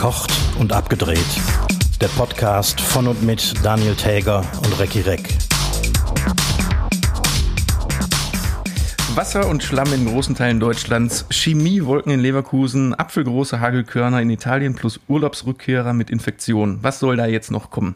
Verkocht und abgedreht. Der Podcast von und mit Daniel Täger und Recki Reck. Wasser und Schlamm in großen Teilen Deutschlands, Chemiewolken in Leverkusen, apfelgroße Hagelkörner in Italien plus Urlaubsrückkehrer mit Infektionen. Was soll da jetzt noch kommen?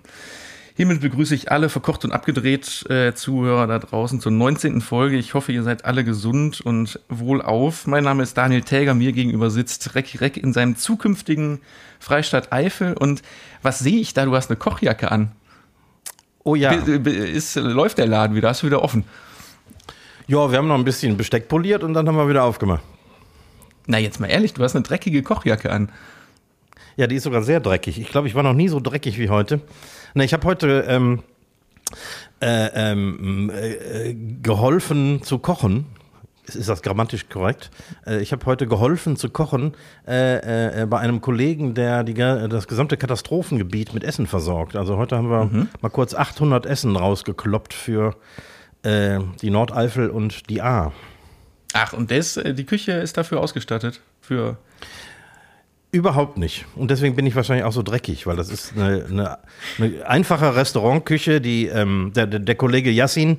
Hiermit begrüße ich alle verkocht und abgedreht äh, Zuhörer da draußen zur 19. Folge. Ich hoffe, ihr seid alle gesund und wohlauf. Mein Name ist Daniel Täger, mir gegenüber sitzt Reck Reck in seinem zukünftigen Freistaat Eifel. Und was sehe ich da? Du hast eine Kochjacke an. Oh ja. Ist, läuft der Laden wieder? Hast du wieder offen? Ja, wir haben noch ein bisschen Besteck poliert und dann haben wir wieder aufgemacht. Na, jetzt mal ehrlich, du hast eine dreckige Kochjacke an. Ja, die ist sogar sehr dreckig. Ich glaube, ich war noch nie so dreckig wie heute. Ne, ich habe heute ähm, äh, ähm, äh, geholfen zu kochen. Ist das grammatisch korrekt? Äh, ich habe heute geholfen zu kochen äh, äh, bei einem Kollegen, der die, das gesamte Katastrophengebiet mit Essen versorgt. Also heute haben wir mhm. mal kurz 800 Essen rausgekloppt für äh, die Nordeifel und die A. Ach, und das, die Küche ist dafür ausgestattet? Für Überhaupt nicht. Und deswegen bin ich wahrscheinlich auch so dreckig, weil das ist eine, eine, eine einfache Restaurantküche, die ähm, der, der, Kollege Yassin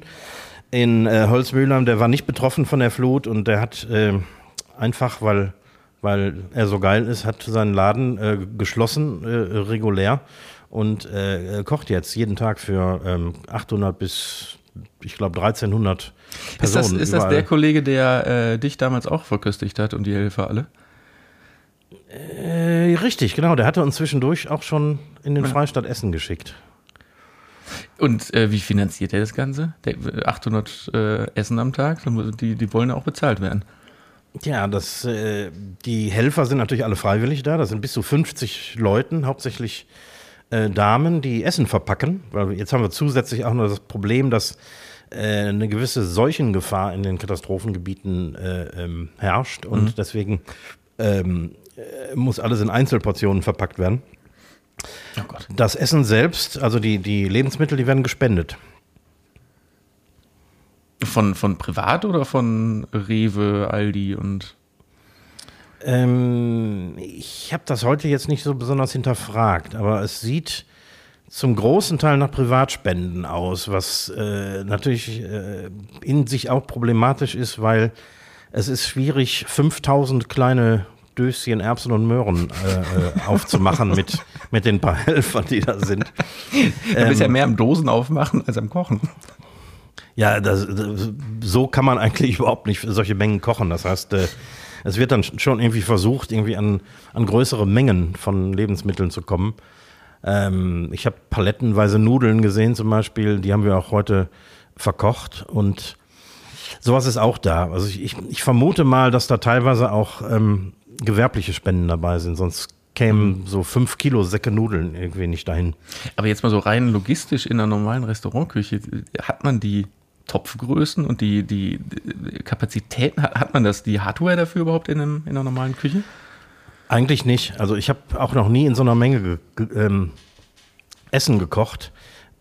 in äh, Holzmühlheim, der war nicht betroffen von der Flut und der hat äh, einfach, weil, weil er so geil ist, hat seinen Laden äh, geschlossen, äh, regulär und äh, kocht jetzt jeden Tag für ähm, 800 bis, ich glaube, 1300 Personen. Ist das, ist das der Kollege, der äh, dich damals auch verköstigt hat und die Helfer alle? Äh, richtig, genau. Der hatte uns zwischendurch auch schon in den Freistaat Essen geschickt. Und äh, wie finanziert er das Ganze? Der, 800 äh, Essen am Tag, die, die wollen ja auch bezahlt werden. Ja, das, äh, die Helfer sind natürlich alle freiwillig da. Das sind bis zu 50 Leuten, hauptsächlich äh, Damen, die Essen verpacken. Weil jetzt haben wir zusätzlich auch noch das Problem, dass äh, eine gewisse Seuchengefahr in den Katastrophengebieten äh, ähm, herrscht. Und mhm. deswegen ähm, äh, muss alles in Einzelportionen verpackt werden. Oh das Essen selbst, also die, die Lebensmittel, die werden gespendet. Von, von privat oder von Rewe, Aldi und. Ähm, ich habe das heute jetzt nicht so besonders hinterfragt, aber es sieht zum großen Teil nach Privatspenden aus, was äh, natürlich äh, in sich auch problematisch ist, weil es ist schwierig, 5000 kleine Döschen Erbsen und Möhren äh, äh, aufzumachen mit, mit den paar Helfern, die da sind. Du ähm, bist ja mehr am Dosen aufmachen als am Kochen. Ja, das, das, so kann man eigentlich überhaupt nicht solche Mengen kochen. Das heißt, äh, es wird dann schon irgendwie versucht, irgendwie an, an größere Mengen von Lebensmitteln zu kommen. Ähm, ich habe palettenweise Nudeln gesehen zum Beispiel, die haben wir auch heute verkocht und sowas ist auch da. Also ich, ich, ich vermute mal, dass da teilweise auch ähm, gewerbliche Spenden dabei sind, sonst kämen mhm. so fünf Kilo Säcke Nudeln irgendwie nicht dahin. Aber jetzt mal so rein logistisch in einer normalen Restaurantküche, hat man die Topfgrößen und die, die Kapazitäten, hat man das, die Hardware dafür überhaupt in, einem, in einer normalen Küche? Eigentlich nicht. Also ich habe auch noch nie in so einer Menge ge ähm, Essen gekocht.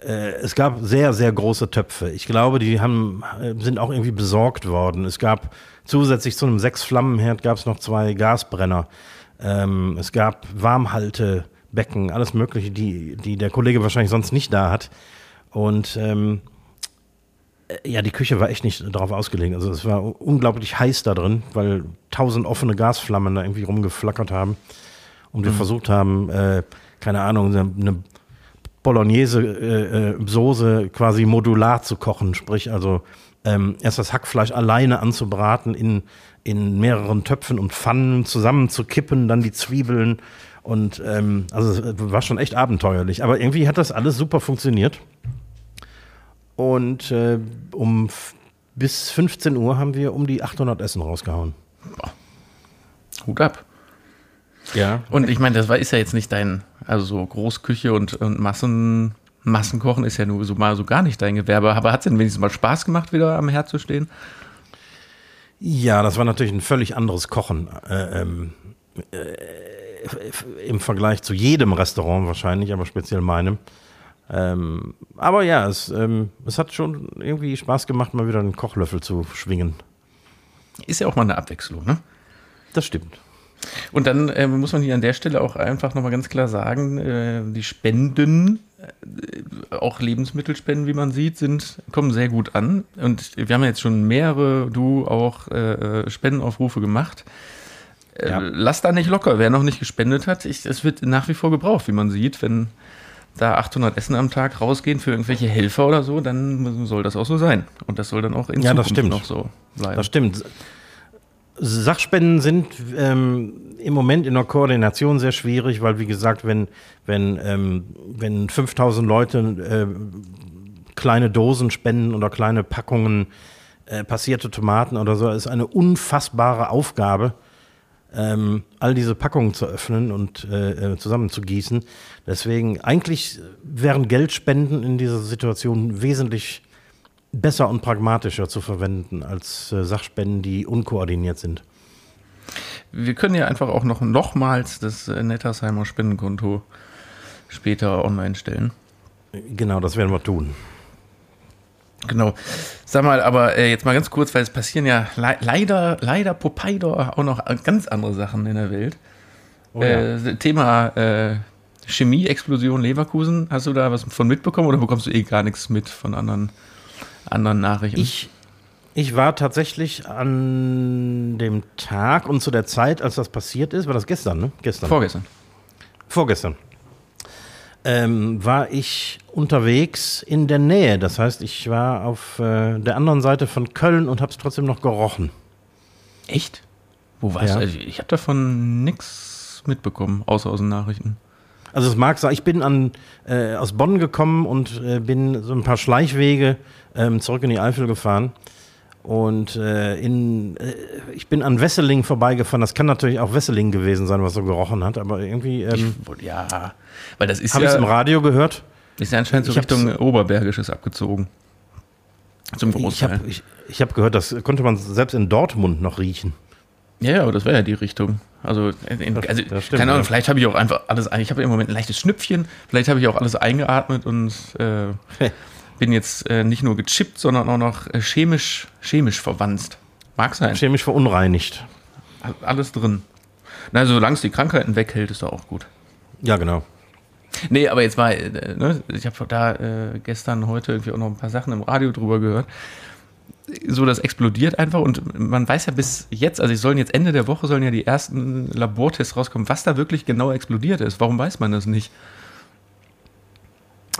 Äh, es gab sehr, sehr große Töpfe. Ich glaube, die haben, äh, sind auch irgendwie besorgt worden. Es gab zusätzlich zu einem Sechs-Flammenherd gab es noch zwei Gasbrenner. Ähm, es gab Warmhaltebecken, alles Mögliche, die, die der Kollege wahrscheinlich sonst nicht da hat. Und ähm, äh, ja, die Küche war echt nicht darauf ausgelegt. Also es war unglaublich heiß da drin, weil tausend offene Gasflammen da irgendwie rumgeflackert haben. Und wir mhm. versucht haben, äh, keine Ahnung, eine Bolognese-Soße äh, äh quasi modular zu kochen. Sprich, also ähm, erst das Hackfleisch alleine anzubraten, in, in mehreren Töpfen und Pfannen zusammenzukippen, dann die Zwiebeln. Und ähm, also war schon echt abenteuerlich. Aber irgendwie hat das alles super funktioniert. Und äh, um bis 15 Uhr haben wir um die 800 Essen rausgehauen. Hut ab. Ja. Und ich meine, das war, ist ja jetzt nicht dein, also so Großküche und, und Massen, Massenkochen ist ja nur so mal so gar nicht dein Gewerbe. Aber hat es denn wenigstens mal Spaß gemacht, wieder am Herd zu stehen? Ja, das war natürlich ein völlig anderes Kochen. Äh, ähm, äh, Im Vergleich zu jedem Restaurant wahrscheinlich, aber speziell meinem. Ähm, aber ja, es, ähm, es hat schon irgendwie Spaß gemacht, mal wieder einen Kochlöffel zu schwingen. Ist ja auch mal eine Abwechslung, ne? Das stimmt. Und dann äh, muss man hier an der Stelle auch einfach nochmal ganz klar sagen, äh, die Spenden, äh, auch Lebensmittelspenden, wie man sieht, sind, kommen sehr gut an. Und wir haben jetzt schon mehrere, du auch, äh, Spendenaufrufe gemacht. Äh, ja. Lass da nicht locker. Wer noch nicht gespendet hat, es wird nach wie vor gebraucht, wie man sieht. Wenn da 800 Essen am Tag rausgehen für irgendwelche Helfer oder so, dann soll das auch so sein. Und das soll dann auch in ja, Zukunft noch so bleiben. Das stimmt. Sachspenden sind ähm, im Moment in der Koordination sehr schwierig, weil wie gesagt, wenn, wenn, ähm, wenn 5000 Leute äh, kleine Dosen spenden oder kleine Packungen äh, passierte Tomaten oder so, ist eine unfassbare Aufgabe, ähm, all diese Packungen zu öffnen und äh, äh zusammenzugießen. Deswegen, eigentlich wären Geldspenden in dieser Situation wesentlich besser und pragmatischer zu verwenden als äh, Sachspenden, die unkoordiniert sind. Wir können ja einfach auch noch nochmals das äh, Nettersheimer Spendenkonto später online stellen. Genau, das werden wir tun. Genau. Sag mal, aber äh, jetzt mal ganz kurz, weil es passieren ja le leider, leider Popeider auch noch ganz andere Sachen in der Welt. Oh, ja. äh, Thema äh, Chemie-Explosion Leverkusen, hast du da was von mitbekommen oder bekommst du eh gar nichts mit von anderen? Anderen Nachrichten? Ich, ich war tatsächlich an dem Tag und zu der Zeit, als das passiert ist, war das gestern, ne? Gestern. Vorgestern. Vorgestern. Ähm, war ich unterwegs in der Nähe. Das heißt, ich war auf äh, der anderen Seite von Köln und habe es trotzdem noch gerochen. Echt? Wo warst ja. du? Also ich habe davon nichts mitbekommen, außer aus den Nachrichten. Also es mag sein, ich bin an, äh, aus Bonn gekommen und äh, bin so ein paar Schleichwege ähm, zurück in die Eifel gefahren. Und äh, in, äh, ich bin an Wesseling vorbeigefahren. Das kann natürlich auch Wesseling gewesen sein, was so gerochen hat. Aber irgendwie. Ähm, ich, ja, weil das ist Habe ja, ich es im Radio gehört? Ist ja anscheinend so Richtung Oberbergisches abgezogen. Zum Großteil. Ich habe ich, ich hab gehört, das konnte man selbst in Dortmund noch riechen. Ja, ja, aber das wäre ja die Richtung. Also, in, also das stimmt, keine Ahnung, ja. vielleicht habe ich auch einfach alles, ich habe im Moment ein leichtes Schnüpfchen, vielleicht habe ich auch alles eingeatmet und äh, bin jetzt äh, nicht nur gechippt, sondern auch noch äh, chemisch, chemisch verwandt. Mag sein. Chemisch verunreinigt. Alles drin. Na, solange es die Krankheiten weghält, ist da auch gut. Ja, genau. Nee, aber jetzt war, äh, ne, ich habe da äh, gestern, heute irgendwie auch noch ein paar Sachen im Radio drüber gehört. So, das explodiert einfach und man weiß ja bis jetzt, also es sollen jetzt Ende der Woche sollen ja die ersten Labortests rauskommen, was da wirklich genau explodiert ist. Warum weiß man das nicht?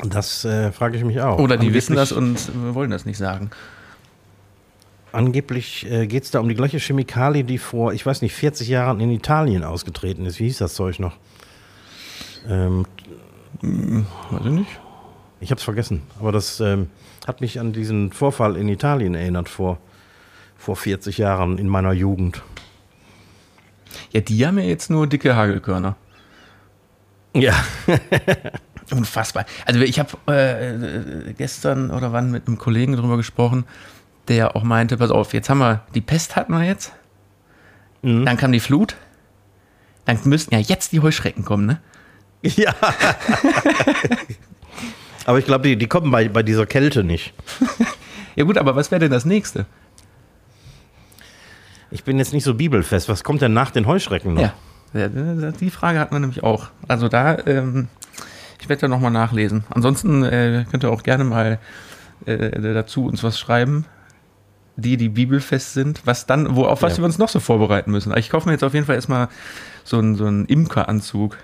Das äh, frage ich mich auch. Oder die angeblich, wissen das und wollen das nicht sagen. Angeblich äh, geht es da um die gleiche Chemikalie, die vor, ich weiß nicht, 40 Jahren in Italien ausgetreten ist. Wie hieß das Zeug noch? Ähm, hm, weiß ich nicht. Ich habe es vergessen. Aber das ähm, hat mich an diesen Vorfall in Italien erinnert vor, vor 40 Jahren in meiner Jugend. Ja, die haben ja jetzt nur dicke Hagelkörner. Ja. Unfassbar. Also ich habe äh, gestern oder wann mit einem Kollegen darüber gesprochen, der auch meinte, pass auf, jetzt haben wir, die Pest hatten wir jetzt, mhm. dann kam die Flut, dann müssten ja jetzt die Heuschrecken kommen, ne? Ja. aber ich glaube, die, die kommen bei, bei dieser Kälte nicht. ja gut, aber was wäre denn das nächste? Ich bin jetzt nicht so bibelfest. Was kommt denn nach den Heuschrecken noch? Ja, die Frage hat man nämlich auch. Also da ähm, ich werde da nochmal nachlesen. Ansonsten äh, könnt ihr auch gerne mal äh, dazu uns was schreiben, die, die bibelfest sind, was dann, wo, auf was ja. wir uns noch so vorbereiten müssen. Ich kaufe mir jetzt auf jeden Fall erstmal so einen, so einen Imkeranzug.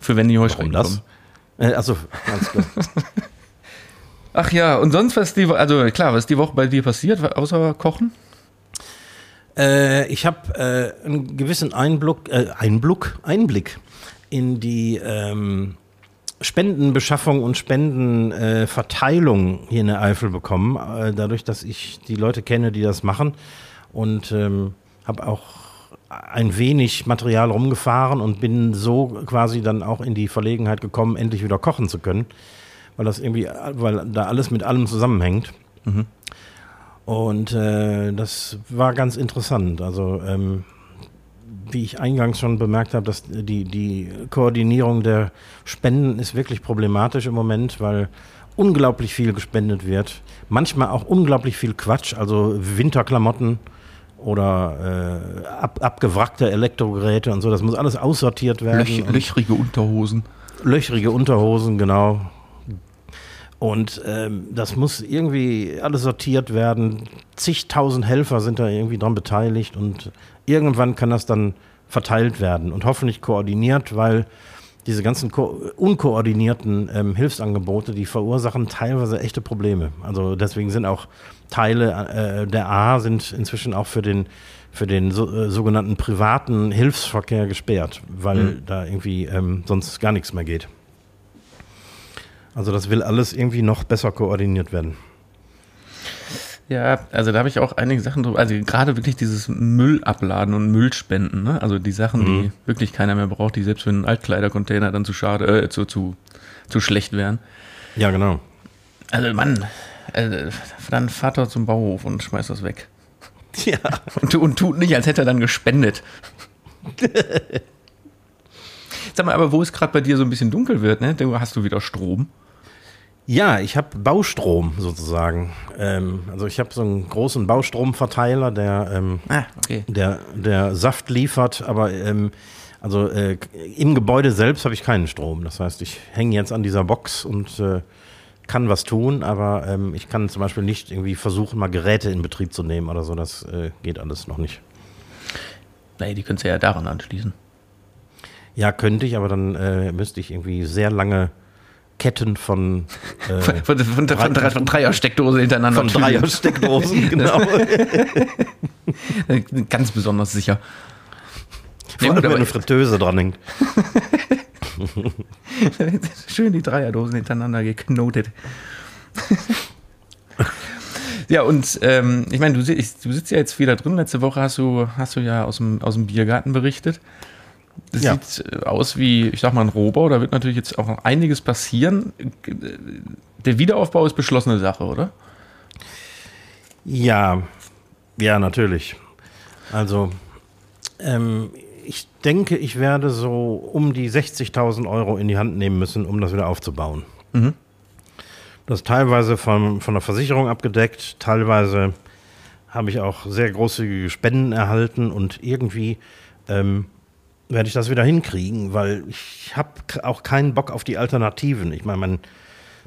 Für wenn die Heuschrecken Warum das? kommen. Äh, also, ganz klar. Ach ja, und sonst was die also klar, was ist die Woche bei dir passiert, außer Kochen? Äh, ich habe äh, einen gewissen Einblick, äh, Einblick, Einblick in die ähm, Spendenbeschaffung und Spendenverteilung äh, hier in der Eifel bekommen, äh, dadurch, dass ich die Leute kenne, die das machen und ähm, habe auch ein wenig Material rumgefahren und bin so quasi dann auch in die Verlegenheit gekommen, endlich wieder kochen zu können, weil das irgendwie, weil da alles mit allem zusammenhängt. Mhm. Und äh, das war ganz interessant. Also ähm, wie ich eingangs schon bemerkt habe, dass die, die Koordinierung der Spenden ist wirklich problematisch im Moment, weil unglaublich viel gespendet wird. Manchmal auch unglaublich viel Quatsch, also Winterklamotten oder äh, ab, abgewrackte Elektrogeräte und so. Das muss alles aussortiert werden. Löch, löchrige Unterhosen. Löchrige Unterhosen, genau. Und ähm, das muss irgendwie alles sortiert werden. Zigtausend Helfer sind da irgendwie dran beteiligt und irgendwann kann das dann verteilt werden und hoffentlich koordiniert, weil diese ganzen unkoordinierten ähm, Hilfsangebote, die verursachen teilweise echte Probleme. Also deswegen sind auch Teile äh, der A sind inzwischen auch für den für den so, äh, sogenannten privaten Hilfsverkehr gesperrt, weil mhm. da irgendwie ähm, sonst gar nichts mehr geht. Also das will alles irgendwie noch besser koordiniert werden. Ja, also da habe ich auch einige Sachen drüber. Also gerade wirklich dieses Müll abladen und Müll spenden, ne? Also die Sachen, mhm. die wirklich keiner mehr braucht, die selbst für einen Altkleidercontainer dann zu schade, äh, zu, zu, zu schlecht wären. Ja, genau. Also Mann, äh, dann fahrt er zum Bauhof und schmeißt das weg. Ja. Und, und tut nicht, als hätte er dann gespendet. Sag mal, aber wo es gerade bei dir so ein bisschen dunkel wird, ne? Hast du wieder Strom? Ja, ich habe Baustrom sozusagen. Ähm, also ich habe so einen großen Baustromverteiler, der, ähm, ah, okay. der, der Saft liefert, aber ähm, also äh, im Gebäude selbst habe ich keinen Strom. Das heißt, ich hänge jetzt an dieser Box und äh, kann was tun, aber ähm, ich kann zum Beispiel nicht irgendwie versuchen, mal Geräte in Betrieb zu nehmen oder so. Das äh, geht alles noch nicht. Nee, die könntest du ja daran anschließen. Ja, könnte ich, aber dann äh, müsste ich irgendwie sehr lange Ketten von, äh, von, von, von, von, drei, von Dreier-Steckdosen hintereinander. Von Dreier-Steckdosen, genau. Ganz besonders sicher. Vor allem, wenn eine Fritteuse dran hängt. Schön die Dreierdosen hintereinander geknotet. ja, und ähm, ich meine, du, du, sitzt ja jetzt wieder drin. Letzte Woche hast du, hast du ja aus dem, aus dem Biergarten berichtet. Das ja. sieht äh, aus wie, ich sag mal, ein Rohbau. Da wird natürlich jetzt auch noch einiges passieren. Der Wiederaufbau ist beschlossene Sache, oder? Ja, ja, natürlich. Also, ähm, ich denke, ich werde so um die 60.000 Euro in die Hand nehmen müssen, um das wieder aufzubauen. Mhm. Das ist teilweise von, von der Versicherung abgedeckt, teilweise habe ich auch sehr großzügige Spenden erhalten und irgendwie ähm, werde ich das wieder hinkriegen, weil ich habe auch keinen Bock auf die Alternativen. Ich meine, mein,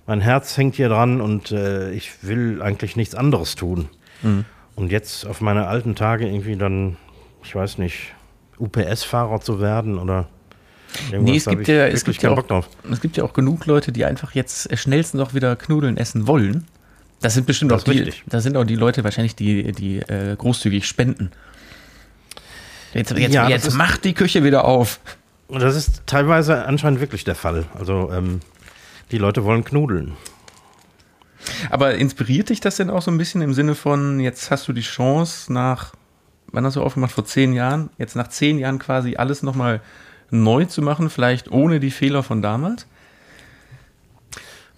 mein Herz hängt hier dran und äh, ich will eigentlich nichts anderes tun. Mhm. Und jetzt auf meine alten Tage irgendwie dann, ich weiß nicht, UPS-Fahrer zu werden oder Nee, es gibt, ja, es, gibt ja auch, es gibt ja auch genug Leute, die einfach jetzt schnellstens auch wieder Knudeln essen wollen. Das sind bestimmt das auch die, das sind auch die Leute wahrscheinlich, die, die äh, großzügig spenden. Jetzt, jetzt, ja, jetzt macht die Küche wieder auf. Und das ist teilweise anscheinend wirklich der Fall. Also ähm, die Leute wollen knudeln. Aber inspiriert dich das denn auch so ein bisschen im Sinne von, jetzt hast du die Chance nach, wann hast du aufgemacht, vor zehn Jahren, jetzt nach zehn Jahren quasi alles nochmal neu zu machen, vielleicht ohne die Fehler von damals?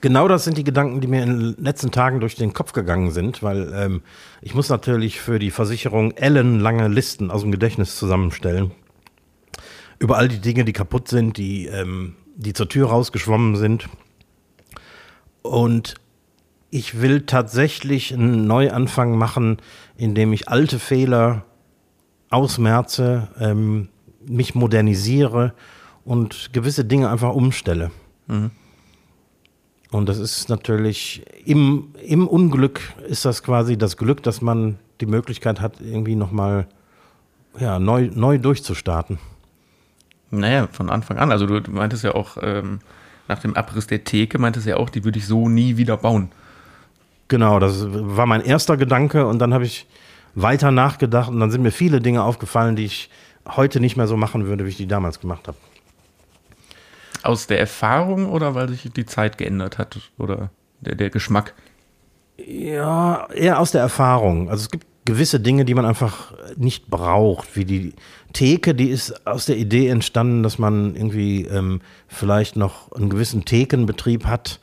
Genau das sind die Gedanken, die mir in den letzten Tagen durch den Kopf gegangen sind, weil ähm, ich muss natürlich für die Versicherung ellenlange Listen aus dem Gedächtnis zusammenstellen. Über all die Dinge, die kaputt sind, die, ähm, die zur Tür rausgeschwommen sind. Und ich will tatsächlich einen Neuanfang machen, indem ich alte Fehler ausmerze, ähm, mich modernisiere und gewisse Dinge einfach umstelle. Mhm. Und das ist natürlich im, im Unglück ist das quasi das Glück, dass man die Möglichkeit hat, irgendwie nochmal ja, neu, neu durchzustarten. Naja, von Anfang an. Also du meintest ja auch, ähm, nach dem Abriss der Theke meintest ja auch, die würde ich so nie wieder bauen. Genau, das war mein erster Gedanke und dann habe ich weiter nachgedacht und dann sind mir viele Dinge aufgefallen, die ich heute nicht mehr so machen würde, wie ich die damals gemacht habe. Aus der Erfahrung oder weil sich die Zeit geändert hat oder der, der Geschmack? Ja, eher aus der Erfahrung. Also es gibt gewisse Dinge, die man einfach nicht braucht, wie die Theke, die ist aus der Idee entstanden, dass man irgendwie ähm, vielleicht noch einen gewissen Thekenbetrieb hat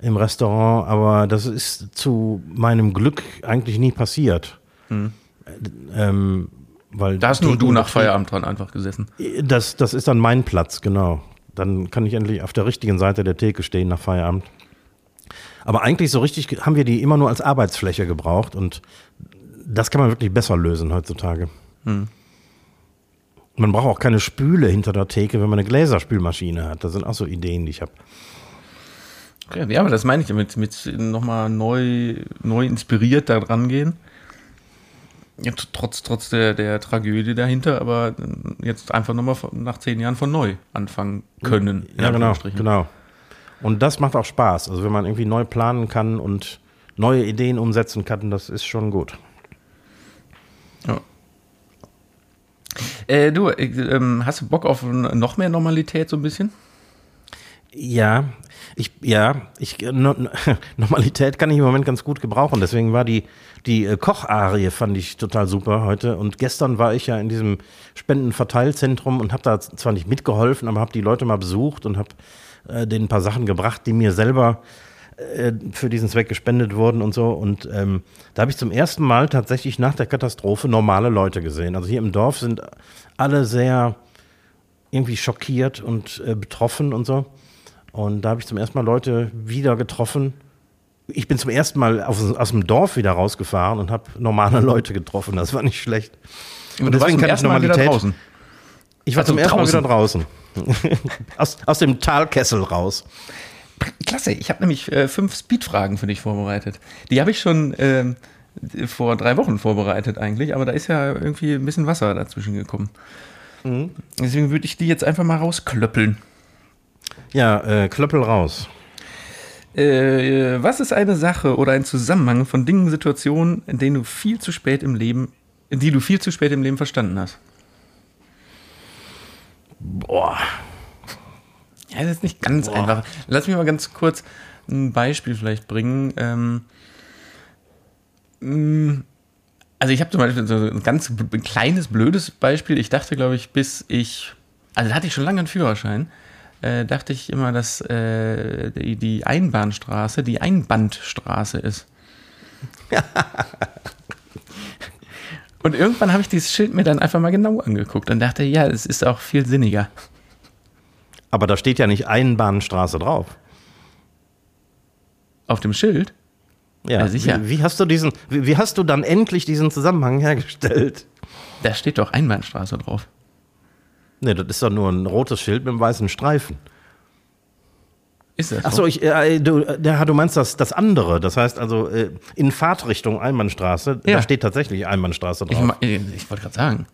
im Restaurant, aber das ist zu meinem Glück eigentlich nie passiert. Hm. Ähm, weil da hast nur du nach Feierabend dran einfach gesessen. Das, das ist dann mein Platz, genau. Dann kann ich endlich auf der richtigen Seite der Theke stehen nach Feierabend. Aber eigentlich so richtig haben wir die immer nur als Arbeitsfläche gebraucht und Das kann man wirklich besser lösen heutzutage. Man braucht auch keine Spüle hinter der Theke, wenn man eine Gläserspülmaschine hat. Das sind auch so Ideen, die ich habe. Ja, ja, aber das meine ich damit, mit nochmal neu, neu inspiriert da dran gehen. Ja, trotz, trotz der, der Tragödie dahinter, aber jetzt einfach nochmal nach zehn Jahren von neu anfangen können. Ja, genau, genau. Und das macht auch Spaß. Also wenn man irgendwie neu planen kann und neue Ideen umsetzen kann, das ist schon gut. Ja. Äh, du, äh, hast du Bock auf noch mehr Normalität so ein bisschen? Ja, ich, ja, ich, no, Normalität kann ich im Moment ganz gut gebrauchen. Deswegen war die, die äh, Kocharie fand ich total super heute. Und gestern war ich ja in diesem Spendenverteilzentrum und habe da zwar nicht mitgeholfen, aber habe die Leute mal besucht und habe äh, denen ein paar Sachen gebracht, die mir selber äh, für diesen Zweck gespendet wurden und so. Und ähm, da habe ich zum ersten Mal tatsächlich nach der Katastrophe normale Leute gesehen. Also hier im Dorf sind alle sehr irgendwie schockiert und äh, betroffen und so. Und da habe ich zum ersten Mal Leute wieder getroffen. Ich bin zum ersten Mal aus, aus dem Dorf wieder rausgefahren und habe normale Leute getroffen. Das war nicht schlecht. Und warst zum ersten Mal wieder draußen. Ich war Also zum ersten. Mal wieder draußen. aus, aus dem Talkessel raus. Klasse, ich habe nämlich äh, fünf Speedfragen für dich vorbereitet. Die habe ich schon ähm, vor drei Wochen vorbereitet eigentlich, aber da ist ja irgendwie ein bisschen Wasser dazwischen gekommen. Deswegen würde ich die jetzt einfach mal rausklöppeln. Ja, äh, Klöppel raus. Äh, was ist eine Sache oder ein Zusammenhang von Dingen, Situationen, in denen du viel zu spät im Leben, die du viel zu spät im Leben verstanden hast? Boah. Ja, das ist nicht ganz einfach. Lass mich mal ganz kurz ein Beispiel vielleicht bringen. Ähm, mh, also ich habe zum Beispiel so ein ganz kleines, blödes Beispiel. Ich dachte, glaube ich, bis ich, also da hatte ich schon lange einen Führerschein, äh, dachte ich immer, dass äh, die, die Einbahnstraße die Einbandstraße ist. Und irgendwann habe ich dieses Schild mir dann einfach mal genau angeguckt und dachte, ja, es ist auch viel sinniger. Aber da steht ja nicht Einbahnstraße drauf. Auf dem Schild Ja, Ja, sicher. Wie, wie hast du diesen, wie, wie hast du dann endlich diesen Zusammenhang hergestellt? Da steht doch Einbahnstraße drauf. Nee, das ist doch nur ein rotes Schild mit einem weißen Streifen. Ist das? Ach so, ich, äh, du, äh, ja, du meinst das, das andere. Das heißt also äh, in Fahrtrichtung Einbahnstraße, Ja. da steht tatsächlich Einbahnstraße Ich, drauf. ma- äh, ich wollte gerade sagen.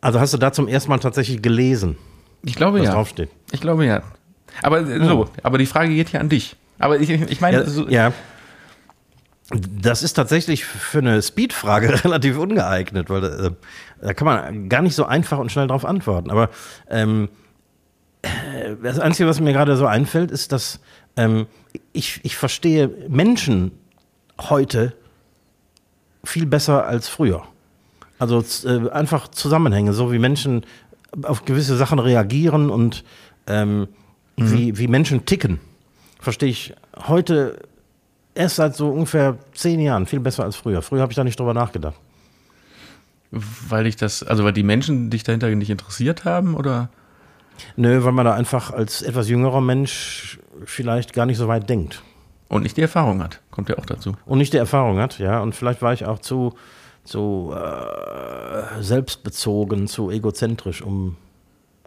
also hast du da zum ersten Mal tatsächlich gelesen, Ich glaube was ja. draufsteht? Ich glaube ja. Aber äh, so, aber die Frage geht hier an dich. Aber ich, ich meine, Ja, so, ja. Das ist tatsächlich für eine Speedfrage relativ ungeeignet, weil äh, da kann man gar nicht so einfach und schnell drauf antworten. Aber ähm, äh, das Einzige, was mir gerade so einfällt, ist, dass ähm, ich, ich verstehe Menschen heute viel besser als früher. Also äh, einfach Zusammenhänge, so wie Menschen auf gewisse Sachen reagieren und ähm, wie, wie Menschen ticken, verstehe ich heute erst seit so ungefähr zehn Jahren viel besser als früher. Früher habe ich da nicht drüber nachgedacht. weil ich das, also weil die Menschen dich dahinter nicht interessiert haben oder? Nö, weil man da einfach als etwas jüngerer Mensch vielleicht gar nicht so weit denkt. Und nicht die Erfahrung hat. Kommt ja auch dazu. Und nicht die Erfahrung hat, ja. Und vielleicht war ich auch zu, zu äh, selbstbezogen, zu egozentrisch, um,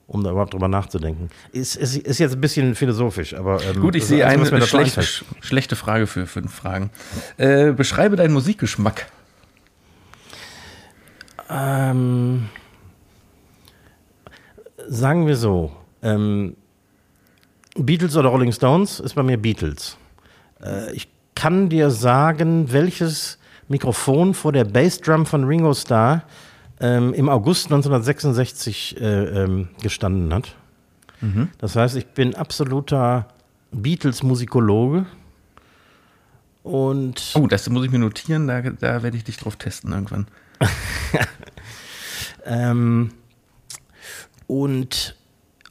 um da überhaupt drüber nachzudenken. Ist, ist, ist jetzt ein bisschen philosophisch, aber. Ähm, Gut, ich sehe eine was mir dazu schlechte, einfällt. sch- schlechte Frage für fünf Fragen. Äh, beschreibe deinen Musikgeschmack. Ähm, sagen wir so, ähm, Beatles oder Rolling Stones ist bei mir Beatles. Äh, ich kann dir sagen, welches Mikrofon vor der Bassdrum von Ringo Starr ähm, im August 1966 äh, ähm, gestanden hat. Das heißt, ich bin absoluter Beatles-Musikologe. Und Oh, das muss ich mir notieren, da, da werde ich dich drauf testen irgendwann. Ähm, und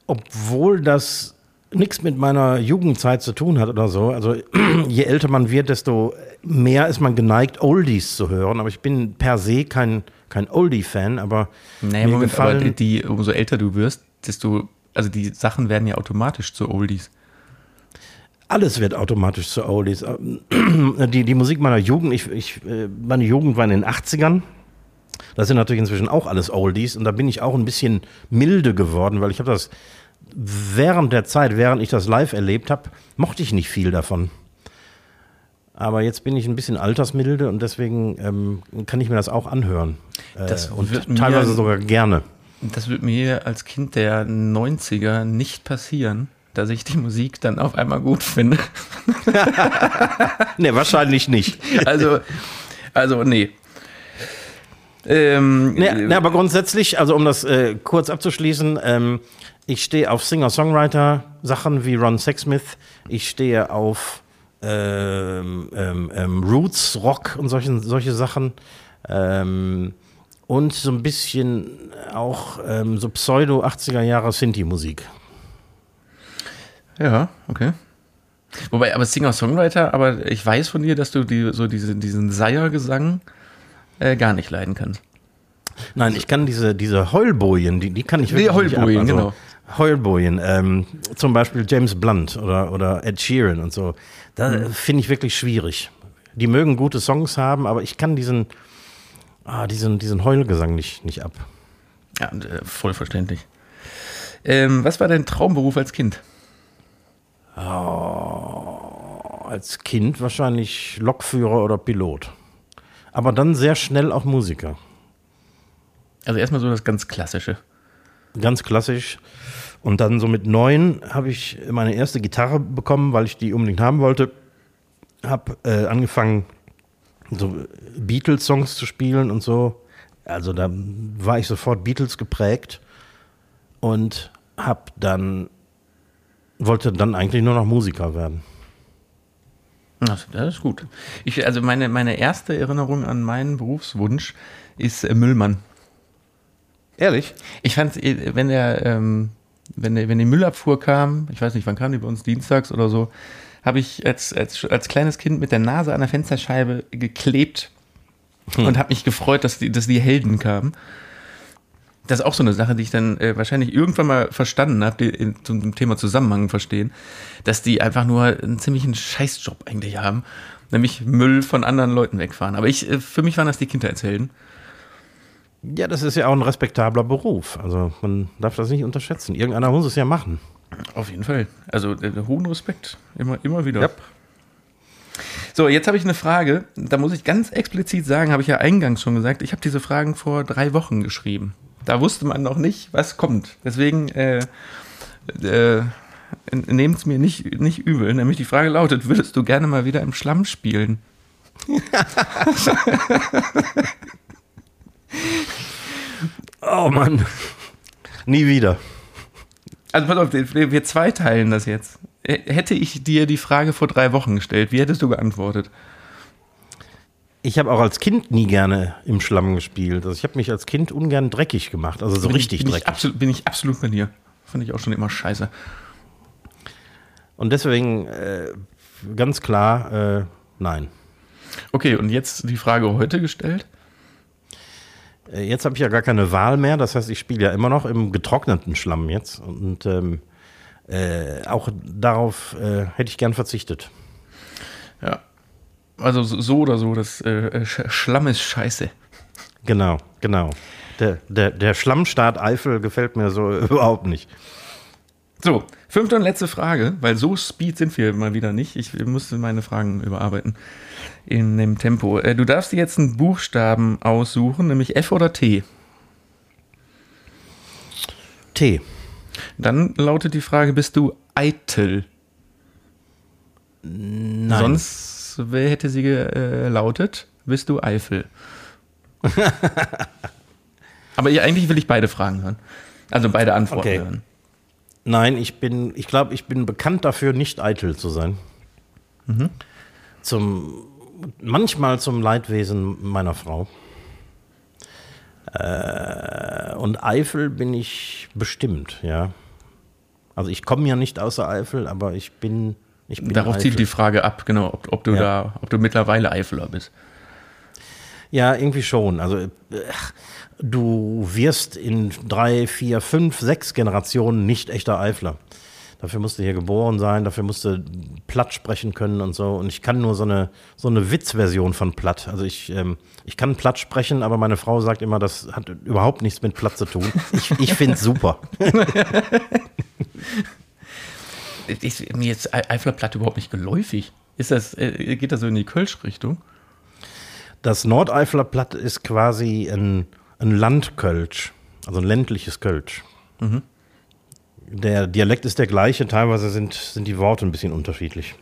obwohl das nichts mit meiner Jugendzeit zu tun hat oder so, also je älter man wird, desto mehr ist man geneigt, Oldies zu hören. Aber ich bin per se kein, kein Oldie-Fan, aber Naja, mir Moment, aber gefallen, die, die, umso älter du wirst, desto, also die Sachen werden ja automatisch zu Oldies. alles wird automatisch zu Oldies. Die, die Musik meiner Jugend, ich, ich, äh, meine Jugend war in den 80ern Das sind natürlich inzwischen auch alles Oldies und da bin ich auch ein bisschen milde geworden, weil ich habe das während der Zeit, während ich das live erlebt habe, mochte ich nicht viel davon. Aber jetzt bin ich ein bisschen altersmilde und deswegen ähm, kann ich mir das auch anhören. Das äh, und wird mir- teilweise sogar gerne. Das wird mir als Kind der 90er nicht passieren, dass ich die Musik dann auf einmal gut finde. Nee, wahrscheinlich nicht. Also, also nee. Ähm, Nee, nee, aber grundsätzlich, also um das äh, kurz abzuschließen, ähm, ich stehe auf Singer-Songwriter-Sachen wie Ron Sexsmith. Ich stehe auf ähm, ähm, ähm, Roots, Rock und solchen, solche Sachen. Ähm, und so ein bisschen auch ähm, so Pseudo-80er Jahre Sinti-Musik. Ja, okay. Wobei, aber Singer-Songwriter, aber ich weiß von dir, dass du die, so diese, diesen Seier-Gesang äh, gar nicht leiden kannst. Nein, ich kann diese, diese Heulbojen, die, die kann ich wirklich nicht Heulbojen, ab. Also genau. Heulbojen, ähm, zum Beispiel James Blunt oder, oder Ed Sheeran und so. Da Mhm. finde ich wirklich schwierig. Die mögen gute Songs haben, aber ich kann diesen, ah, diesen, diesen Heulgesang nicht, nicht ab. Ja, äh, voll verständlich. Ähm, was war dein Traumberuf als Kind? Als Kind wahrscheinlich Lokführer oder Pilot. Aber dann sehr schnell auch Musiker. Also erstmal so das ganz Klassische. Ganz klassisch. Und dann so mit neun habe ich meine erste Gitarre bekommen, weil ich die unbedingt haben wollte. Habe äh, angefangen, so Beatles-Songs zu spielen und so. Also da war ich sofort Beatles geprägt und habe dann wollte dann eigentlich nur noch Musiker werden. Das, das ist gut. Ich, also meine, meine erste Erinnerung an meinen Berufswunsch ist äh, Müllmann. Ehrlich? Ich fand, äh, wenn der, ähm, wenn der, wenn die Müllabfuhr kam, ich weiß nicht, wann kam die bei uns dienstags oder so, habe ich als, als, als kleines Kind mit der Nase an der Fensterscheibe geklebt und habe mich gefreut, dass die, dass die Helden kamen. Das ist auch so eine Sache, die ich dann äh, wahrscheinlich irgendwann mal verstanden habe, zum Thema Zusammenhang verstehen, dass die einfach nur einen ziemlichen Scheißjob eigentlich haben, nämlich Müll von anderen Leuten wegfahren. Aber ich, äh, für mich waren das die Kindheitshelden. Ja, das ist ja auch ein respektabler Beruf. Also man darf das nicht unterschätzen. Irgendeiner muss es ja machen. Auf jeden Fall. Also äh, hohen Respekt. Immer, immer wieder. Yep. So, jetzt habe ich eine Frage. Da muss ich ganz explizit sagen, habe ich ja eingangs schon gesagt, ich habe diese Fragen vor drei Wochen geschrieben. Da wusste man noch nicht, was kommt. Deswegen äh, äh, nehmt es mir nicht, nicht übel. Nämlich die Frage lautet, würdest du gerne mal wieder im Schlamm spielen? Oh Mann. Nie wieder. Also pass auf, wir zweiteilen das jetzt. Hätte ich dir die Frage vor drei Wochen gestellt, wie hättest du geantwortet? Ich habe auch als Kind nie gerne im Schlamm gespielt. Also ich habe mich als Kind ungern dreckig gemacht. Also so bin richtig ich, bin dreckig. Ich absolut, bin ich absolut bei dir. Fand ich auch schon immer scheiße. Und deswegen äh, ganz klar, äh, nein. Okay, und jetzt die Frage heute gestellt. Äh, Jetzt habe ich ja gar keine Wahl mehr. Das heißt, ich spiele ja immer noch im getrockneten Schlamm jetzt. Und ähm, äh, auch darauf äh, hätte ich gern verzichtet. Ja. Also so oder so, das äh, Sch- Schlamm ist scheiße. Genau, genau. Der, der, der Schlammstaat Eifel gefällt mir so überhaupt nicht. So, fünfte und letzte Frage, weil so speed sind wir mal wieder nicht. Ich musste meine Fragen überarbeiten in dem Tempo. Äh, Du darfst dir jetzt einen Buchstaben aussuchen, nämlich F oder T. T. Dann lautet die Frage, bist du eitel? Nein. Sonst wer hätte sie gelautet, bist du Eifel? Aber eigentlich will ich beide Fragen hören. Also beide Antworten Okay. hören. Nein, ich bin, ich glaube, ich bin bekannt dafür, nicht eitel zu sein. Zum, manchmal zum Leidwesen meiner Frau. Äh, und Eifel bin ich bestimmt, ja. Also ich komme ja nicht aus der Eifel, aber ich bin, ich bin Darauf Eifel. zielt die Frage ab, genau, ob, ob du Ja. da, ob du mittlerweile Eifeler bist. Ja, irgendwie schon. Also äh, du wirst in drei, vier, fünf, sechs Generationen nicht echter Eifler. dafür musst du hier geboren sein, dafür musst du platt sprechen können und so. Und ich kann nur so eine, so eine Witzversion von platt. Also ich, ähm, ich kann platt sprechen, aber meine Frau sagt immer, das hat überhaupt nichts mit platt zu tun. Ich, ich finde es super. ist mir jetzt Eifler Platt überhaupt nicht geläufig. Ist das, äh, geht das so in die Kölsch-Richtung? Das Nordeifler Platt ist quasi ein, ein Landkölsch, also ein ländliches Kölsch. Mhm. Der Dialekt ist der gleiche, teilweise sind, sind die Worte ein bisschen unterschiedlich.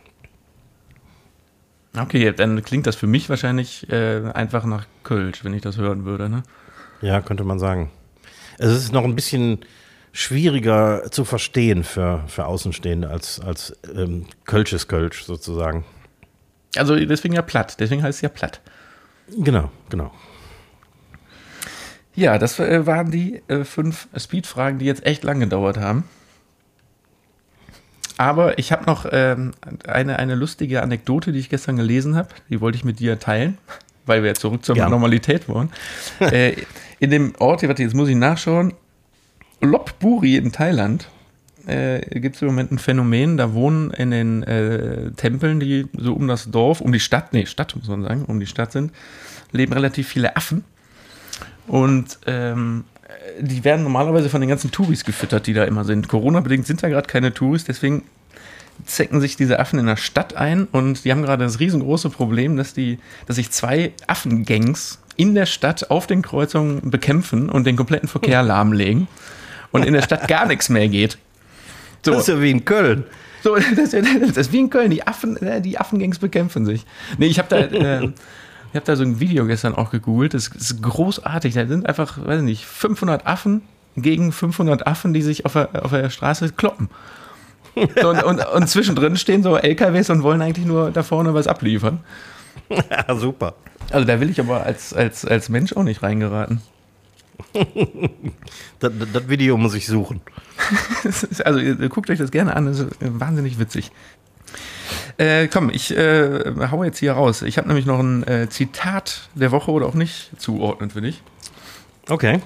Okay, dann klingt das für mich wahrscheinlich äh, einfach nach Kölsch, wenn ich das hören würde. Ne? Ja, könnte man sagen. Es ist noch ein bisschen schwieriger zu verstehen für, für Außenstehende als, als ähm, Kölsches Kölsch sozusagen. Also deswegen ja platt, deswegen heißt es ja platt. Genau, genau. Ja, das äh, waren die äh, fünf Speed-Fragen, die jetzt echt lang gedauert haben. Aber ich habe noch ähm, eine, eine lustige Anekdote, die ich gestern gelesen habe. Die wollte ich mit dir teilen, weil wir jetzt zurück zur ja. Normalität wollen. äh, in dem Ort, warte, jetzt muss ich nachschauen, Lopburi in Thailand äh, gibt es im Moment ein Phänomen, da wohnen in den äh, Tempeln, die so um das Dorf, um die Stadt, nee, Stadt muss man sagen, um die Stadt sind, leben relativ viele Affen. Und ähm, die werden normalerweise von den ganzen Touris gefüttert, die da immer sind. Corona-bedingt sind da gerade keine Touris, deswegen zecken sich diese Affen in der Stadt ein und die haben gerade das riesengroße Problem, dass, die, dass sich zwei Affengangs in der Stadt auf den Kreuzungen bekämpfen und den kompletten Verkehr lahmlegen und in der Stadt gar nichts mehr geht. So. Das ist ja wie in Köln. So, das, ist, das ist wie in Köln. Die Affen, äh, die Affengangs bekämpfen sich. Nee, ich habe da, äh, ich habe da so ein Video gestern auch gegoogelt. Das ist großartig. Da sind einfach, weiß nicht, 500 Affen gegen 500 Affen, die sich auf der, auf der Straße kloppen. So, und, und, und, zwischendrin stehen so LKWs und wollen eigentlich nur da vorne was abliefern. Ja, super. Also da will ich aber als, als, als Mensch auch nicht reingeraten. das, das, Video muss ich suchen. also ihr, guckt euch das gerne an, das ist wahnsinnig witzig. Äh, komm, ich äh, hau jetzt hier raus. Ich habe nämlich noch ein äh, Zitat der Woche oder auch nicht zuordnen für dich. Okay.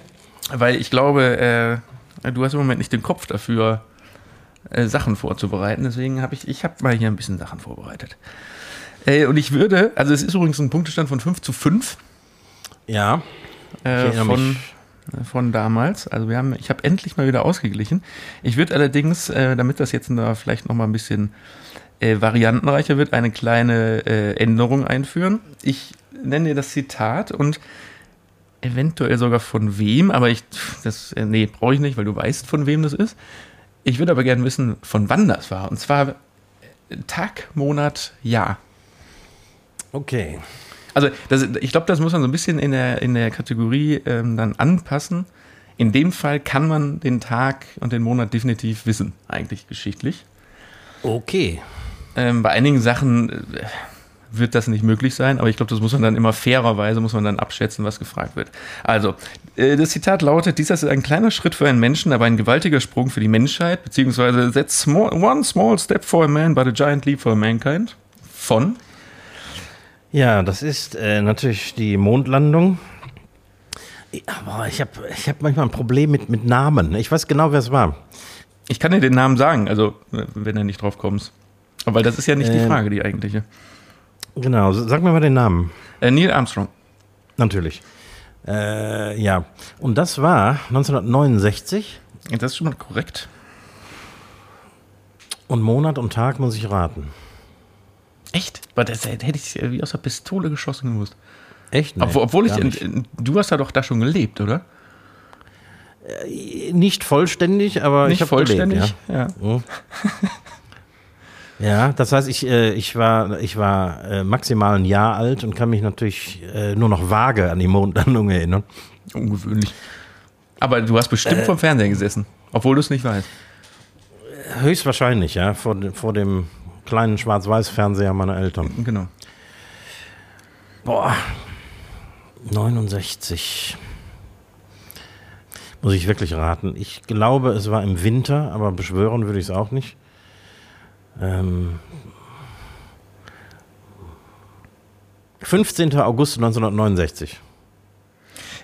Weil ich glaube, äh, du hast im Moment nicht den Kopf dafür, äh, Sachen vorzubereiten. Deswegen habe ich, ich habe mal hier ein bisschen Sachen vorbereitet. Äh, und ich würde, also es ist übrigens ein Punktestand von 5 zu 5. Ja. Äh, von, mich. Von damals. Also wir haben, ich habe endlich mal wieder ausgeglichen. Ich würde allerdings, äh, damit das jetzt da vielleicht noch mal ein bisschen äh, variantenreicher wird, eine kleine äh, Änderung einführen. Ich nenne dir das Zitat und eventuell sogar von wem, aber ich, das, äh, nee, brauche ich nicht, weil du weißt, von wem das ist. Ich würde aber gerne wissen, von wann das war. Und zwar äh, Tag, Monat, Jahr. Okay. Also das, ich glaube, das muss man so ein bisschen in der, in der Kategorie ähm, dann anpassen. In dem Fall kann man den Tag und den Monat definitiv wissen, eigentlich geschichtlich. Okay. Ähm, bei einigen Sachen äh, wird das nicht möglich sein, aber ich glaube, das muss man dann immer fairerweise, muss man dann abschätzen, was gefragt wird. Also, äh, das Zitat lautet, dieser ist ein kleiner Schritt für einen Menschen, aber ein gewaltiger Sprung für die Menschheit, beziehungsweise that's small, one small step for a man, but a giant leap for mankind. Von ja, das ist äh, natürlich die Mondlandung. Aber ich habe ich hab manchmal ein Problem mit, mit Namen. Ich weiß genau, wer es war. Ich kann dir den Namen sagen, also wenn du nicht drauf kommst. Aber das ist ja nicht äh, die ähm, Frage, die eigentliche. Genau, sag mir mal den Namen. Äh, Neil Armstrong. Natürlich. Äh, ja, und das war 1969. Das ist schon mal korrekt. Und Monat und Tag muss ich raten. Echt? Aber das hätte ich wie aus der Pistole geschossen gewusst. Echt? Nee, obwohl, obwohl ich, in, du hast ja doch da schon gelebt, oder? Äh, nicht vollständig, aber nicht ich habe vollständig. Gelebt, ja. Ja. ja. das heißt, ich, äh, ich war, ich war äh, maximal ein Jahr alt und kann mich natürlich nur noch vage an die Mondlandung erinnern. Ungewöhnlich. Aber du hast bestimmt äh, vom Fernseher gesessen, obwohl du es nicht weißt. Höchstwahrscheinlich, ja, vor, vor dem kleinen Schwarz-Weiß-Fernseher meiner Eltern. Genau. Boah, 69. Muss ich wirklich raten. Ich glaube, es war im Winter, aber beschwören würde ich es auch nicht. Ähm, 15. August 1969.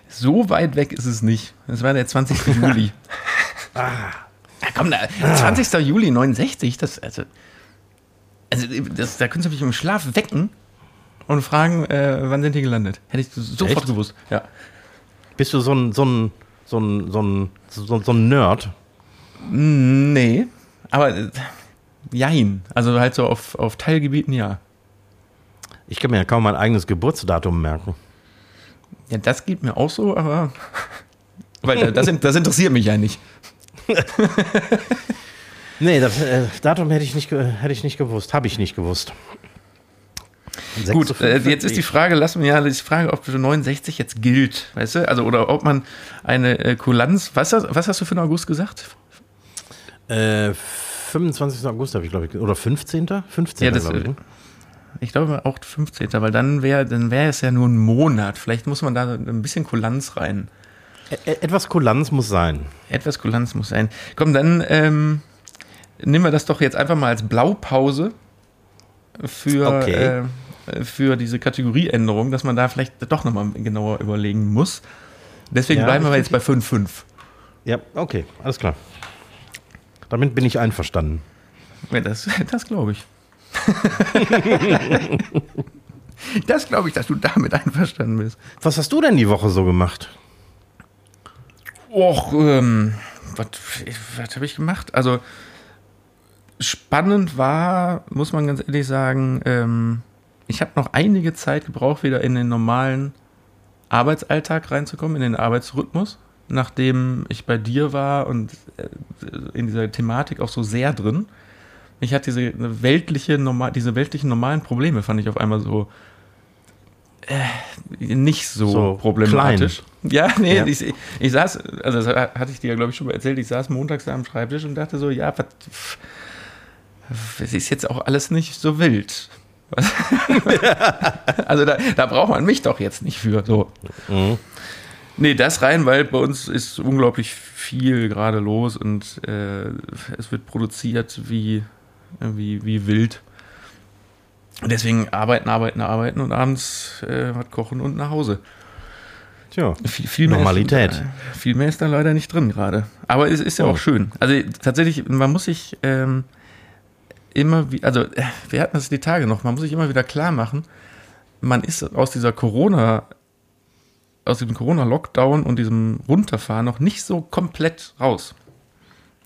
So weit weg ist es nicht. Es war der 20. Juli. ah. Ja, komm, da, 20. Juli 69, das, also, also das, da könntest du mich im Schlaf wecken und fragen, äh, wann sind die gelandet? Hätte ich sofort Echt? gewusst. Ja. Bist du so ein, so ein, so ein, so ein, so, so ein Nerd? Nee, aber äh, jein. Also halt so auf, auf Teilgebieten ja. Ich kann mir ja kaum mein eigenes Geburtsdatum merken. Ja, das geht mir auch so, aber. Weil das, das interessiert mich ja nicht. Nee, das äh, Datum hätte ich nicht, hätte ich nicht gewusst. Habe ich nicht gewusst. Gut, äh, jetzt ist die Frage, lass mir ja die Frage, ob 69 jetzt gilt, weißt du? Also, oder ob man eine äh, Kulanz, was, hast- was hast du für einen August gesagt? Äh, 25. August habe ich, glaube ich, oder 15. 15. Ja, das, glaube ich. ne? Ich glaube auch 15. Weil dann wäre dann wär es ja nur ein Monat. Vielleicht muss man da ein bisschen Kulanz rein. Ä- ä- Etwas Kulanz muss sein. Etwas Kulanz muss sein. Komm, dann ähm, nehmen wir das doch jetzt einfach mal als Blaupause für, Okay. äh, für diese Kategorieänderung, dass man da vielleicht doch nochmal genauer überlegen muss. Deswegen Ja, bleiben wir jetzt bei 5,5. Ja, okay, alles klar. Damit bin ich einverstanden. Ja, das das glaube ich. das glaube ich, dass du damit einverstanden bist. Was hast du denn die Woche so gemacht? Och, ähm, was, was habe ich gemacht? Also, spannend war, muss man ganz ehrlich sagen, ähm, ich habe noch einige Zeit gebraucht, wieder in den normalen Arbeitsalltag reinzukommen, in den Arbeitsrhythmus, nachdem ich bei dir war und äh, in dieser Thematik auch so sehr drin. Ich hatte diese weltliche, normal, diese weltlichen normalen Probleme, fand ich auf einmal so äh, nicht so, So problematisch. Ja, nee, Ja. Ich, ich saß, also das hatte ich dir, glaube ich, schon mal erzählt, ich saß montags da am Schreibtisch und dachte so, ja, was, es ist jetzt auch alles nicht so wild. also da, da braucht man mich doch jetzt nicht für. So. Mhm. Nee, das rein, weil bei uns ist unglaublich viel gerade los und äh, es wird produziert wie, wie, wie wild. Und deswegen arbeiten, arbeiten, arbeiten und abends äh, was kochen und nach Hause. Tja, Viel, viel Normalität. Ist, äh, viel mehr ist da leider nicht drin gerade. Aber es ist ja Oh. auch schön. Also tatsächlich, man muss sich ähm, immer wie, also äh, wir hatten das die Tage noch, man muss sich immer wieder klar machen, man ist aus dieser Corona, aus diesem Corona-Lockdown und diesem Runterfahren noch nicht so komplett raus.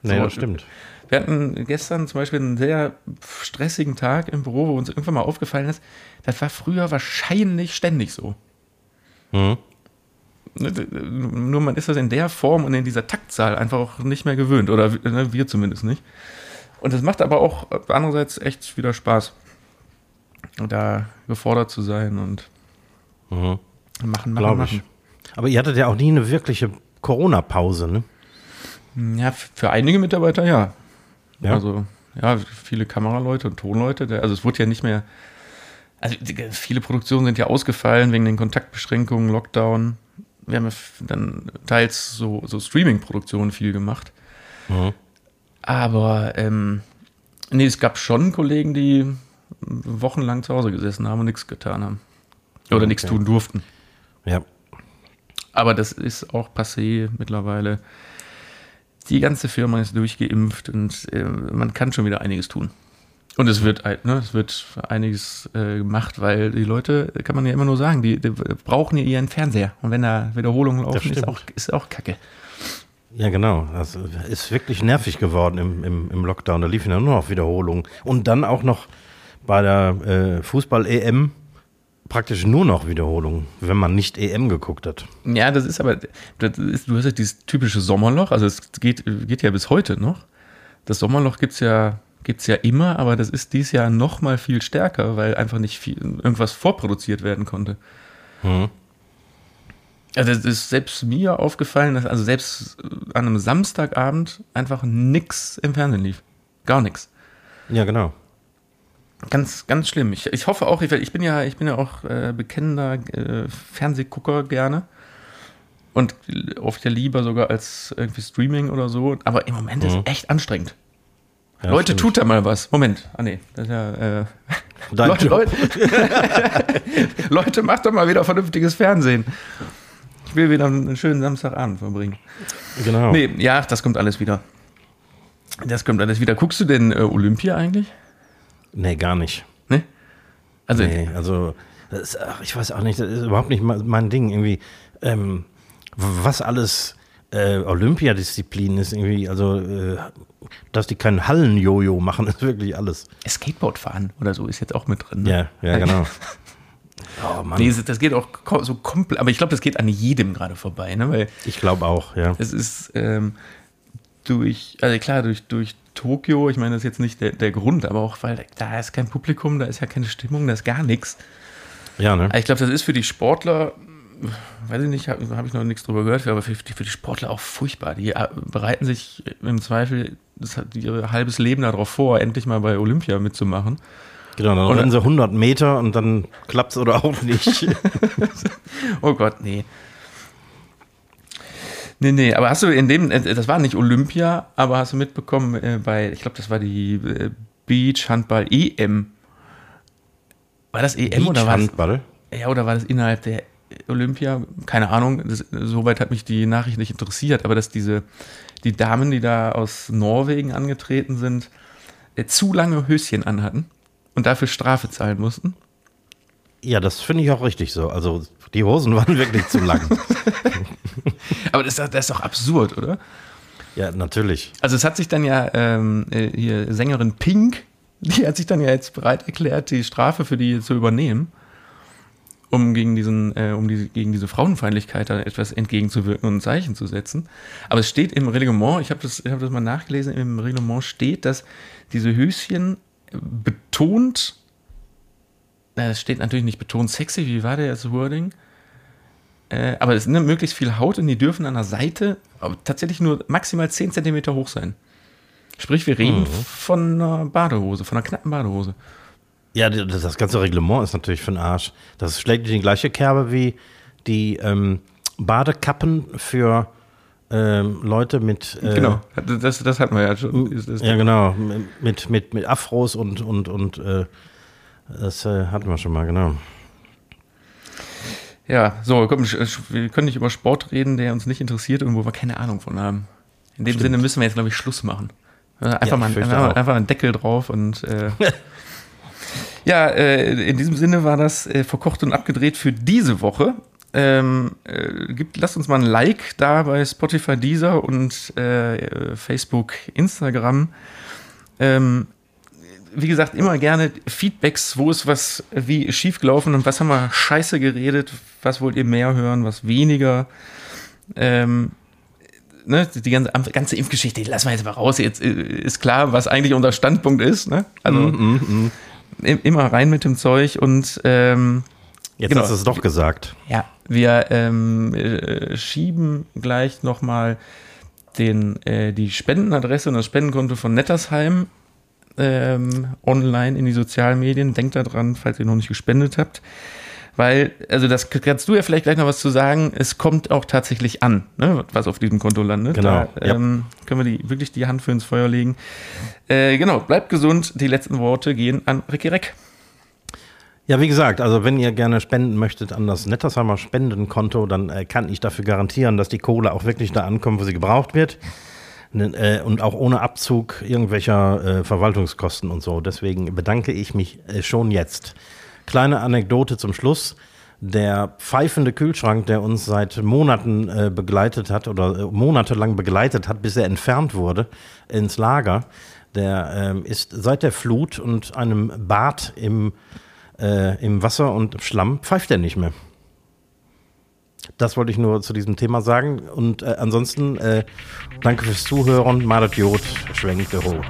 nee, So, das stimmt. Wir hatten gestern zum Beispiel einen sehr stressigen Tag im Büro, wo uns irgendwann mal aufgefallen ist, das war früher wahrscheinlich ständig so. Mhm. Nur man ist das in der Form und in dieser Taktzahl einfach auch nicht mehr gewöhnt. Oder ne, wir zumindest nicht. Und das macht aber auch andererseits echt wieder Spaß. Da gefordert zu sein und Mhm. machen, machen, Glaube ich. machen. Aber ihr hattet ja auch nie eine wirkliche Corona-Pause, ne? Ja, für einige Mitarbeiter ja. Ja. Also, ja, viele Kameraleute und Tonleute. Also, es wurde ja nicht mehr. Also, viele Produktionen sind ja ausgefallen wegen den Kontaktbeschränkungen, Lockdown. Wir haben ja dann teils so, so Streaming-Produktionen viel gemacht. Mhm. Aber, ähm, nee, es gab schon Kollegen, die wochenlang zu Hause gesessen haben und nichts getan haben. Oder Okay. nichts tun durften. Ja. Aber das ist auch passé mittlerweile. Die ganze Firma ist durchgeimpft und äh, man kann schon wieder einiges tun. Und es wird, ne, es wird einiges äh, gemacht, weil die Leute, kann man ja immer nur sagen, die, die brauchen ja ihren Fernseher. Und wenn da Wiederholungen laufen, ist auch, ist auch kacke. Ja, genau. Das ist wirklich nervig geworden im, im, im Lockdown. Da liefen ja nur noch Wiederholungen. Und dann auch noch bei der äh, Fußball-EM praktisch nur noch Wiederholungen, wenn man nicht EM geguckt hat. Ja, das ist aber, das ist, du hast ja dieses typische Sommerloch, also es geht, geht ja bis heute noch. Das Sommerloch gibt's ja, gibt's ja immer, aber das ist dieses Jahr noch mal viel stärker, weil einfach nicht viel, irgendwas vorproduziert werden konnte. Mhm. Also es ist selbst mir aufgefallen, dass also selbst an einem Samstagabend einfach nix im Fernsehen lief. Gar nichts. Ja, genau. Ganz, ganz schlimm. Ich, ich hoffe auch, ich, ich bin ja, ich bin ja auch äh, bekennender äh, Fernsehgucker gerne. Und oft ja lieber sogar als irgendwie Streaming oder so. Aber im Moment ist Mhm. echt anstrengend. Ja, Leute, stimmt. tut da mal was. Moment. Ah, nee. Das ist ja, äh, Leute. Leute, Leute, macht doch mal wieder vernünftiges Fernsehen. Ich will wieder einen schönen Samstagabend verbringen. Genau. Nee, ja, das kommt alles wieder. Das kommt alles wieder. Guckst du denn äh, Olympia eigentlich? Nee, gar nicht. Ne? Also, Nee, also, ist, ach, ich weiß auch nicht, das ist überhaupt nicht mein Ding. Irgendwie, ähm, was alles äh, Olympiadisziplin ist, irgendwie, also, äh, dass die keinen Hallen-Jojo machen, ist wirklich alles. Skateboard fahren oder so ist jetzt auch mit drin. Ne? Ja, ja, genau. Oh Mann, Nee, das geht auch so komplett, aber ich glaube, das geht an jedem gerade vorbei, ne? Weil ich glaube auch, ja. es ist ähm, durch, also klar, durch, durch Tokio, ich meine, das ist jetzt nicht der, der Grund, aber auch, weil da ist kein Publikum, da ist ja keine Stimmung, da ist gar nichts. Ja, ne? Ich glaube, das ist für die Sportler, weiß ich nicht, habe hab ich noch nichts drüber gehört, aber für, die- für die Sportler auch furchtbar. Die äh, bereiten sich im Zweifel das hat ihr halbes Leben darauf vor, endlich mal bei Olympia mitzumachen. Genau, dann rennen sie 100 Meter und dann klappt es oder auch nicht. Oh Gott, nee. Nee, nee, aber hast du in dem, äh, das war nicht Olympia, aber hast du mitbekommen, äh, bei, ich glaube, das war die äh, Beach-Handball-EM. War das EM oder war das, Handball. ja, oder war das innerhalb der Olympia? Keine Ahnung, das, soweit hat mich die Nachricht nicht interessiert, aber dass diese, die Damen, die da aus Norwegen angetreten sind, äh, zu lange Höschen anhatten und dafür Strafe zahlen mussten. Ja, das finde ich auch richtig so. Also, die Hosen waren wirklich zu lang. Aber das, ist doch- das ist doch absurd, oder? ja, natürlich. Also es hat sich dann ja ähm, äh, hier Sängerin Pink, die hat sich dann ja jetzt bereit erklärt, die Strafe für die zu übernehmen, um gegen diesen, äh, um die, gegen diese Frauenfeindlichkeit da etwas entgegenzuwirken und ein Zeichen zu setzen. Aber es steht im Reglement, ich habe das, ich hab das mal nachgelesen, im Reglement steht, dass diese Höschen betont, es steht natürlich nicht betont sexy, wie war der das Wording? Äh, aber es nimmt möglichst viel Haut und die dürfen an der Seite tatsächlich nur maximal 10 Zentimeter hoch sein. Sprich, wir reden von einer Badehose, von einer knappen Badehose. Ja, das, das ganze Reglement ist natürlich für den Arsch. Das schlägt in die gleiche Kerbe wie die ähm, Badekappen für ähm, Leute mit. Äh, genau, das, das hatten wir ja schon. Ja, genau. Mit, mit, mit Afros und, und, und äh, das äh, hatten wir schon mal, genau. Ja, so, komm, wir können nicht über Sport reden, der uns nicht interessiert und wo wir keine Ahnung von haben. In dem Sinne müssen wir jetzt, glaube ich, Schluss machen. Einfach, Ja, mal, einfach, einfach einen Deckel drauf und äh, ja, äh, in diesem Sinne war das äh, verkocht und abgedreht für diese Woche. Ähm, äh, gibt, lasst uns mal ein Like da bei Spotify, Deezer und äh, Facebook, Instagram. Ähm, wie gesagt, immer gerne Feedbacks, wo ist was wie schiefgelaufen und was haben wir scheiße geredet, was wollt ihr mehr hören, was weniger. Ähm, ne, die ganze, ganze Impfgeschichte, die lassen wir jetzt mal raus. Jetzt äh, ist klar, was eigentlich unser Standpunkt ist. Ne? Also Mhm, im- immer rein mit dem Zeug und ähm, Jetzt Genau. hast du es doch gesagt. ja, wir ähm, äh, schieben gleich nochmal den, äh, die Spendenadresse und das Spendenkonto von Nettersheim ähm, online in die sozialen Medien. Denkt daran, falls ihr noch nicht gespendet habt. Weil, also das kannst du ja vielleicht gleich noch was zu sagen, es kommt auch tatsächlich an, ne, was auf diesem Konto landet. Genau, Da ja. ähm, können wir die, wirklich die Hand für ins Feuer legen. Äh, genau, bleibt gesund. Die letzten Worte gehen an Ricky Reck. Ja, wie gesagt, also wenn ihr gerne spenden möchtet an das Nettersheimer Spendenkonto, dann äh, kann ich dafür garantieren, dass die Kohle auch wirklich da ankommt, wo sie gebraucht wird. Ne, äh, und auch ohne Abzug irgendwelcher äh, Verwaltungskosten und so. Deswegen bedanke ich mich äh, schon jetzt. Kleine Anekdote zum Schluss. Der pfeifende Kühlschrank, der uns seit Monaten begleitet hat oder monatelang begleitet hat, bis er entfernt wurde ins Lager, der ähm, ist seit der Flut und einem Bad im, äh, im Wasser und Schlamm pfeift er nicht mehr. Das wollte ich nur zu diesem Thema sagen. Und äh, ansonsten äh, danke fürs Zuhören. Madet Jod, schwenkte Rot.